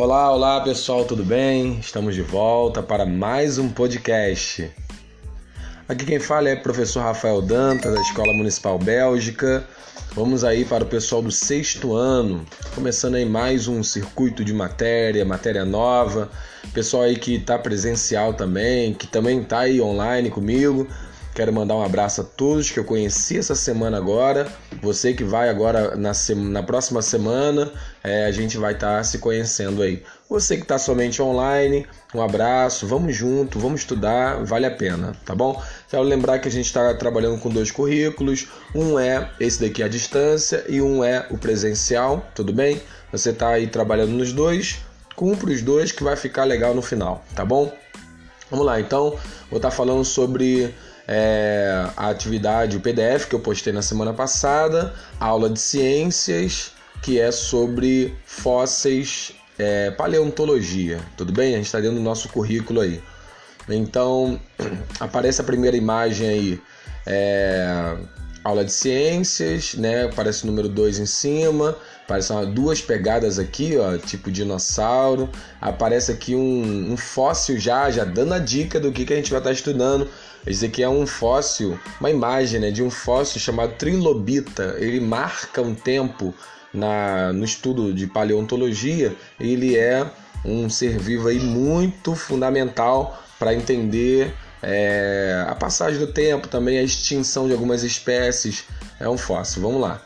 Olá, olá pessoal, tudo bem? Estamos de volta para mais um podcast. Aqui quem fala é o professor Rafael Dantas, da Escola Municipal Bélgica. Vamos aí para o pessoal do sexto ano, começando aí mais um circuito de matéria, matéria nova. Pessoal aí que está presencial também, que também está aí online comigo. Quero mandar um abraço a todos que eu conheci essa semana agora. Você que vai agora na, na próxima semana, é, a gente vai estar tá se conhecendo aí. Você que está somente online, um abraço, vamos junto, vamos estudar, vale a pena, tá bom? Quero lembrar que a gente está trabalhando com dois currículos, um é esse daqui à distância e um é o presencial, tudo bem? Você está aí trabalhando nos dois, cumpre os dois que vai ficar legal no final, tá bom? Vamos lá, então, vou estar tá falando sobre é, a atividade, o PDF que eu postei na semana passada, aula de ciências, que é sobre fósseis, é, paleontologia. Tudo bem? A gente está dentro do nosso currículo aí. Então, aparece a primeira imagem aí, é, aula de ciências, né? Aparece o número 2 em cima, aparecem duas pegadas aqui, ó, tipo dinossauro. Aparece aqui um, um, fóssil já, já dando a dica do que, que a gente vai estar tá estudando esse aqui é um fóssil, uma imagem né, de um fóssil chamado Trilobita. Ele marca um tempo na, no estudo de paleontologia. Ele é um ser vivo aí muito fundamental para entender é, a passagem do tempo, também a extinção de algumas espécies. É um fóssil. Vamos lá.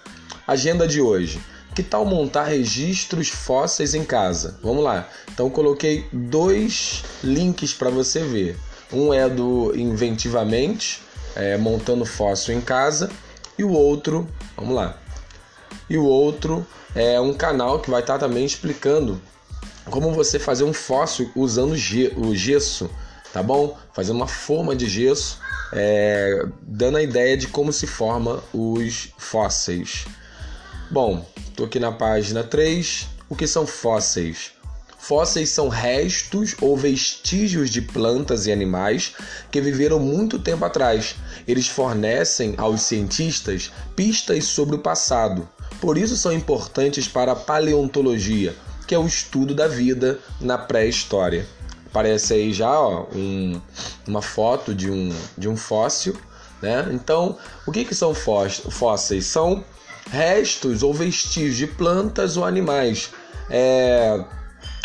Agenda de hoje. Que tal montar registros fósseis em casa? Vamos lá. Então coloquei dois links para você ver. Um é do Inventivamente, é, montando fóssil em casa, e o outro, vamos lá. E o outro é um canal que vai estar também explicando como você fazer um fóssil usando o gesso, tá bom? Fazer uma forma de gesso, é, dando a ideia de como se forma os fósseis. Bom, estou aqui na página 3. O que são fósseis? Fósseis são restos ou vestígios de plantas e animais que viveram muito tempo atrás. Eles fornecem aos cientistas pistas sobre o passado. Por isso são importantes para a paleontologia, que é o estudo da vida na pré-história. Aparece aí já ó, um, uma foto de um, de um fóssil. Né? Então, o que, que são fósseis? São restos ou vestígios de plantas ou animais. É,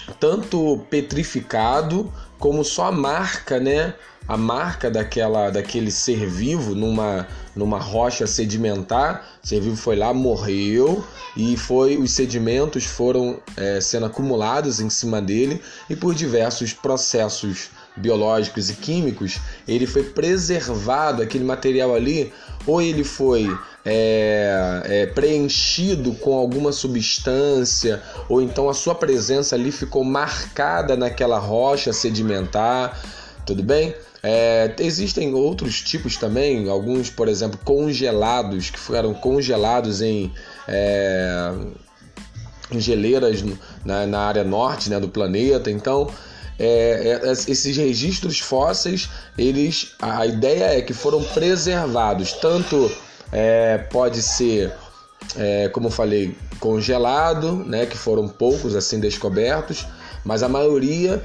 tanto petrificado como só a marca, né? A marca daquela, daquele ser vivo numa, numa rocha sedimentar. O ser vivo foi lá, morreu e foi os sedimentos foram é, sendo acumulados em cima dele e por diversos processos biológicos e químicos, ele foi preservado, aquele material ali, ou ele foi é, é, preenchido com alguma substância, ou então a sua presença ali ficou marcada naquela rocha sedimentar, tudo bem? É, existem outros tipos também, alguns, por exemplo, congelados, que foram congelados em, é, em geleiras na, na, área norte né, do planeta. Então, é, é, esses registros fósseis, eles, a ideia é que foram preservados. Tanto é, pode ser, é, como falei, congelado, né, que foram poucos assim descobertos, mas a maioria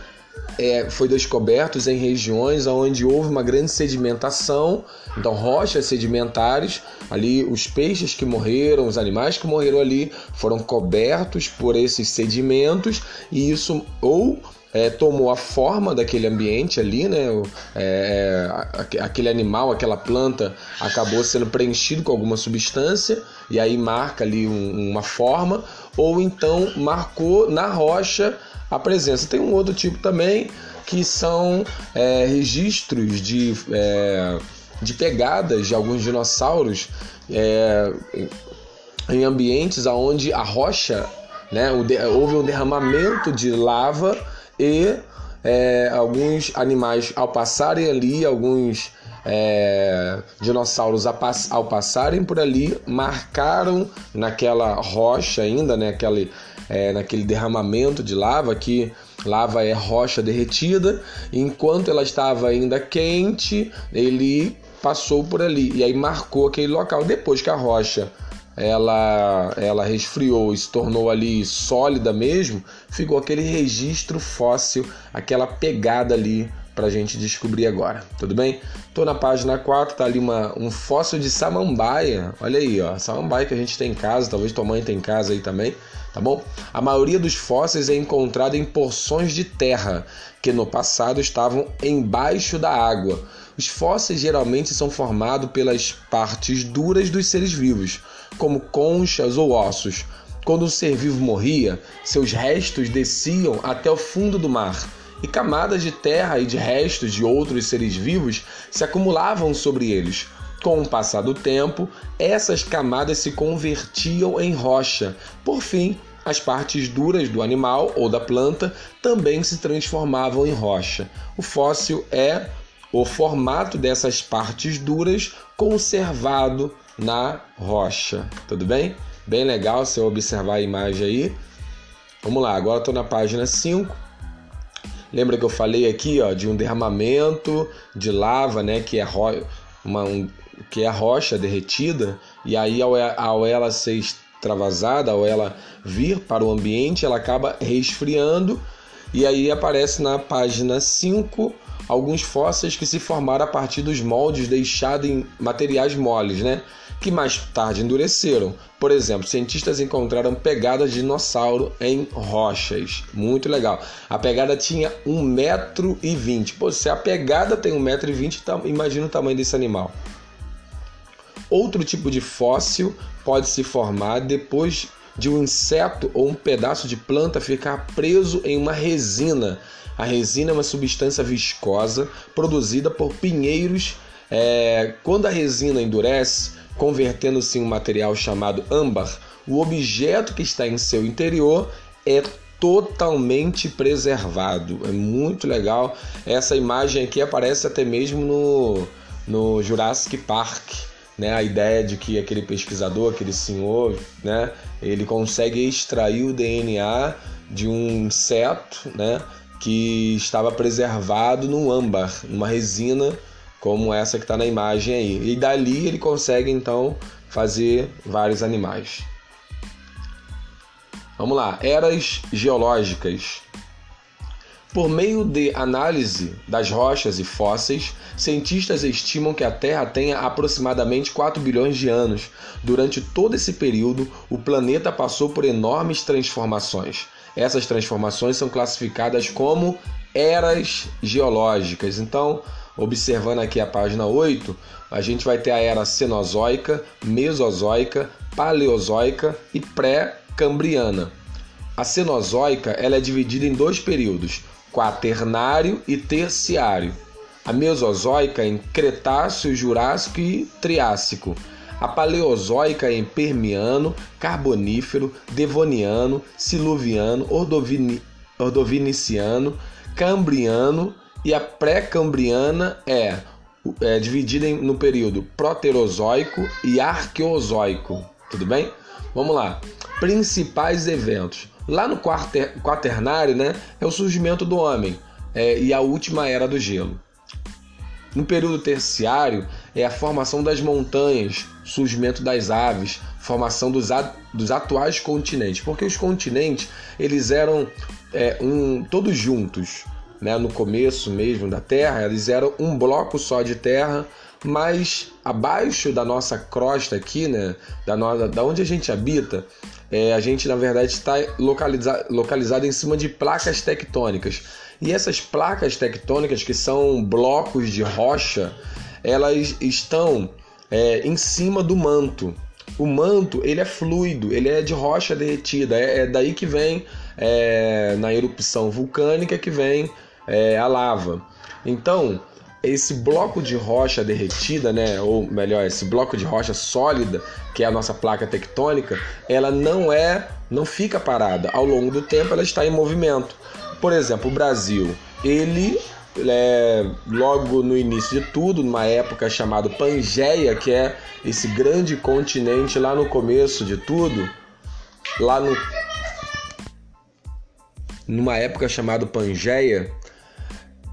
é, foi descobertos em regiões onde houve uma grande sedimentação, então rochas sedimentares, ali os peixes que morreram, os animais que morreram ali foram cobertos por esses sedimentos. E isso ou é, tomou a forma daquele ambiente ali, né? É, é aquele animal, aquela planta acabou sendo preenchido com alguma substância e aí marca ali um, uma forma, ou então marcou na rocha a presença. Tem um outro tipo também que são é, registros de, é, de pegadas de alguns dinossauros é, em ambientes onde a rocha, né, houve um derramamento de lava e é, alguns animais ao passarem ali, alguns é, dinossauros ao passarem por ali, marcaram naquela rocha ainda, né, aquele, é, naquele derramamento de lava, que lava é rocha derretida, enquanto ela estava ainda quente, ele passou por ali e aí marcou aquele local. Depois que a rocha ela, ela resfriou e se tornou ali sólida mesmo, ficou aquele registro fóssil, aquela pegada ali para a gente descobrir agora, tudo bem? Tô na página 4, tá ali uma, um fóssil de samambaia, olha aí, ó, samambaia que a gente tem em casa, talvez tua mãe tem em casa aí também, tá bom? A maioria dos fósseis é encontrada em porções de terra que no passado estavam embaixo da água. Os fósseis geralmente são formados pelas partes duras dos seres vivos, como conchas ou ossos. Quando um ser vivo morria, seus restos desciam até o fundo do mar e camadas de terra e de restos de outros seres vivos se acumulavam sobre eles. Com o passar do tempo, essas camadas se convertiam em rocha. Por fim, as partes duras do animal ou da planta também se transformavam em rocha. O fóssil é o formato dessas partes duras conservado na rocha. Tudo bem? Bem legal eu observar a imagem aí. Vamos lá, agora estou na página 5. Lembra que eu falei aqui ó, de um derramamento de lava, né, que é, ro uma, um, que é rocha derretida, e aí ao, ao ela ser extravasada, ao ela vir para o ambiente, ela acaba resfriando, e aí aparece na página 5 alguns fósseis que se formaram a partir dos moldes deixados em materiais moles, né? Que mais tarde endureceram. Por exemplo, cientistas encontraram pegadas de dinossauro em rochas. Muito legal. A pegada tinha 1,20m. Pô, se a pegada tem 1,20m, tá, imagina o tamanho desse animal. Outro tipo de fóssil pode se formar depois de um inseto ou um pedaço de planta ficar preso em uma resina. A resina é uma substância viscosa produzida por pinheiros. É, quando a resina endurece, convertendo-se em um material chamado âmbar, o objeto que está em seu interior é totalmente preservado. É muito legal. Essa imagem aqui aparece até mesmo no, no Jurassic Park. Né, a ideia de que aquele pesquisador, aquele senhor, né, ele consegue extrair o DNA de um inseto né, que estava preservado no âmbar, numa resina como essa que está na imagem aí. E dali ele consegue então fazer vários animais. Vamos lá, eras geológicas. Por meio de análise das rochas e fósseis, cientistas estimam que a Terra tenha aproximadamente 4 bilhões de anos. Durante todo esse período, o planeta passou por enormes transformações. Essas transformações são classificadas como eras geológicas. Então, Observando aqui a página 8, a gente vai ter a era Cenozoica, Mesozoica, Paleozoica e Pré-Cambriana. A Cenozoica ela é dividida em dois períodos, Quaternário e Terciário. A Mesozoica em Cretáceo, Jurássico e Triássico. A Paleozoica em Permiano, Carbonífero, Devoniano, Siluviano, Ordovini, Ordoviniciano, Cambriano e a pré-cambriana é, é dividida em, no período proterozoico e arqueozoico. Tudo bem? Vamos lá. Principais eventos. Lá no quater, quaternário, né, é o surgimento do homem é, e a última era do gelo. No período terciário é a formação das montanhas, surgimento das aves, formação dos, dos atuais continentes, porque os continentes eles eram é, um, todos juntos né, no começo mesmo da Terra, eles eram um bloco só de terra, mas abaixo da nossa crosta aqui, né, da, nossa, da onde a gente habita, é, a gente na verdade está localiza, localizado em cima de placas tectônicas. E essas placas tectônicas, que são blocos de rocha, elas estão é, em cima do manto. O manto ele é fluido, ele é de rocha derretida. É, é daí que vem é, na erupção vulcânica que vem é, a lava. Então, esse bloco de rocha derretida, né, ou melhor, esse bloco de rocha sólida, que é a nossa placa tectônica, ela não é, não fica parada. Ao longo do tempo, ela está em movimento. Por exemplo, o Brasil, ele é, logo no início de tudo, numa época chamada Pangeia, que é esse grande continente lá no começo de tudo, lá no numa época chamada Pangeia,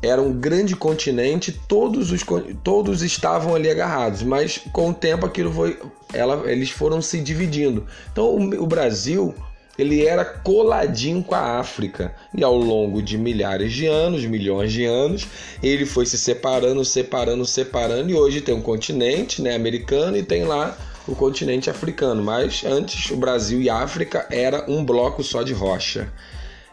era um grande continente, todos, os, todos estavam ali agarrados, mas com o tempo aquilo foi, ela, eles foram se dividindo. Então o, o Brasil ele era coladinho com a África e ao longo de milhares de anos, milhões de anos, ele foi se separando, separando, separando e hoje tem um continente, né, americano e tem lá o continente africano. Mas antes o Brasil e a África era um bloco só de rocha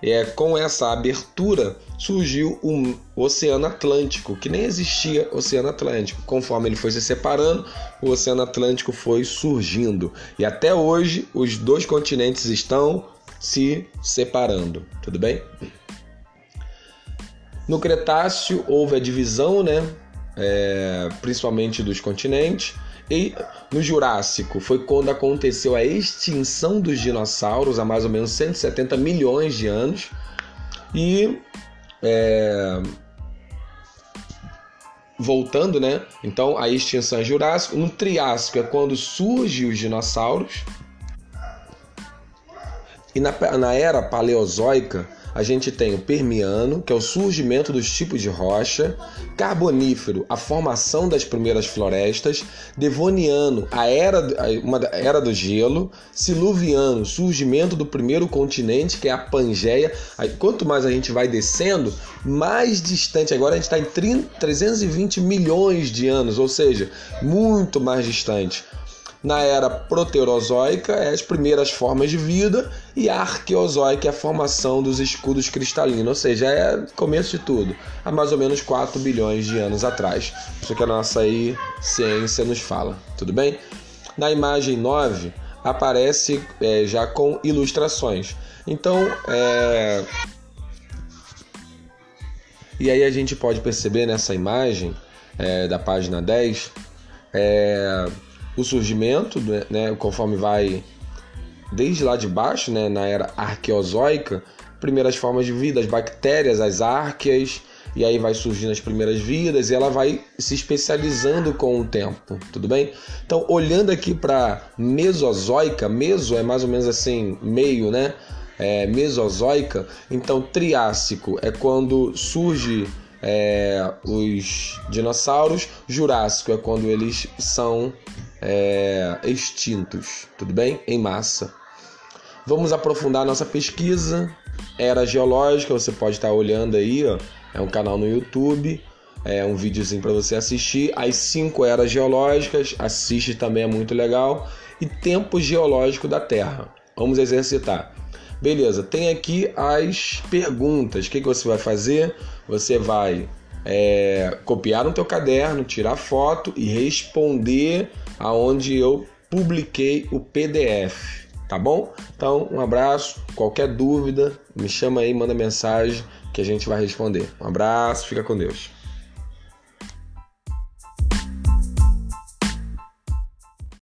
é, com essa abertura surgiu o Oceano Atlântico, que nem existia Oceano Atlântico. Conforme ele foi se separando, o Oceano Atlântico foi surgindo. E até hoje os dois continentes estão se separando. Tudo bem? No Cretáceo houve a divisão, né? É, principalmente dos continentes. E no Jurássico foi quando aconteceu a extinção dos dinossauros há mais ou menos 170 milhões de anos. E é... voltando, né? Então a extinção é Jurássico. No Triássico é quando surgem os dinossauros. E na, na era Paleozoica a gente tem o Permiano, que é o surgimento dos tipos de rocha, Carbonífero, a formação das primeiras florestas, Devoniano, a era, uma era do gelo, Siluviano, surgimento do primeiro continente, que é a Pangeia. Aí, quanto mais a gente vai descendo, mais distante. Agora a gente está em 30, 320 milhões de anos, ou seja, muito mais distante. Na era proterozoica, é as primeiras formas de vida, e a arqueozoica é a formação dos escudos cristalinos, ou seja, é começo de tudo, há mais ou menos 4 bilhões de anos atrás. Isso que a nossa aí, ciência nos fala, tudo bem? Na imagem 9, aparece é, já com ilustrações. Então, é... e aí a gente pode perceber nessa imagem é, da página 10 é, o surgimento, né, conforme vai desde lá de baixo, né, na era arqueozoica, primeiras formas de vida, as bactérias, as árqueas, e aí vai surgindo as primeiras vidas e ela vai se especializando com o tempo, tudo bem? Então, olhando aqui para Mesozoica, meso é mais ou menos assim, meio, né? É, mesozoica, então Triássico é quando surge é, os dinossauros, Jurássico é quando eles são é, extintos, tudo bem? Em massa. Vamos aprofundar nossa pesquisa. Era geológica, você pode estar olhando aí, ó, é um canal no YouTube, é um videozinho para você assistir. As cinco eras geológicas, assiste também é muito legal. E tempo geológico da Terra. Vamos exercitar. Beleza, tem aqui as perguntas. O que, que você vai fazer? Você vai é, copiar no teu caderno, tirar foto e responder aonde eu publiquei o PDF, tá bom? Então, um abraço, qualquer dúvida, me chama aí, manda mensagem que a gente vai responder. Um abraço, fica com Deus.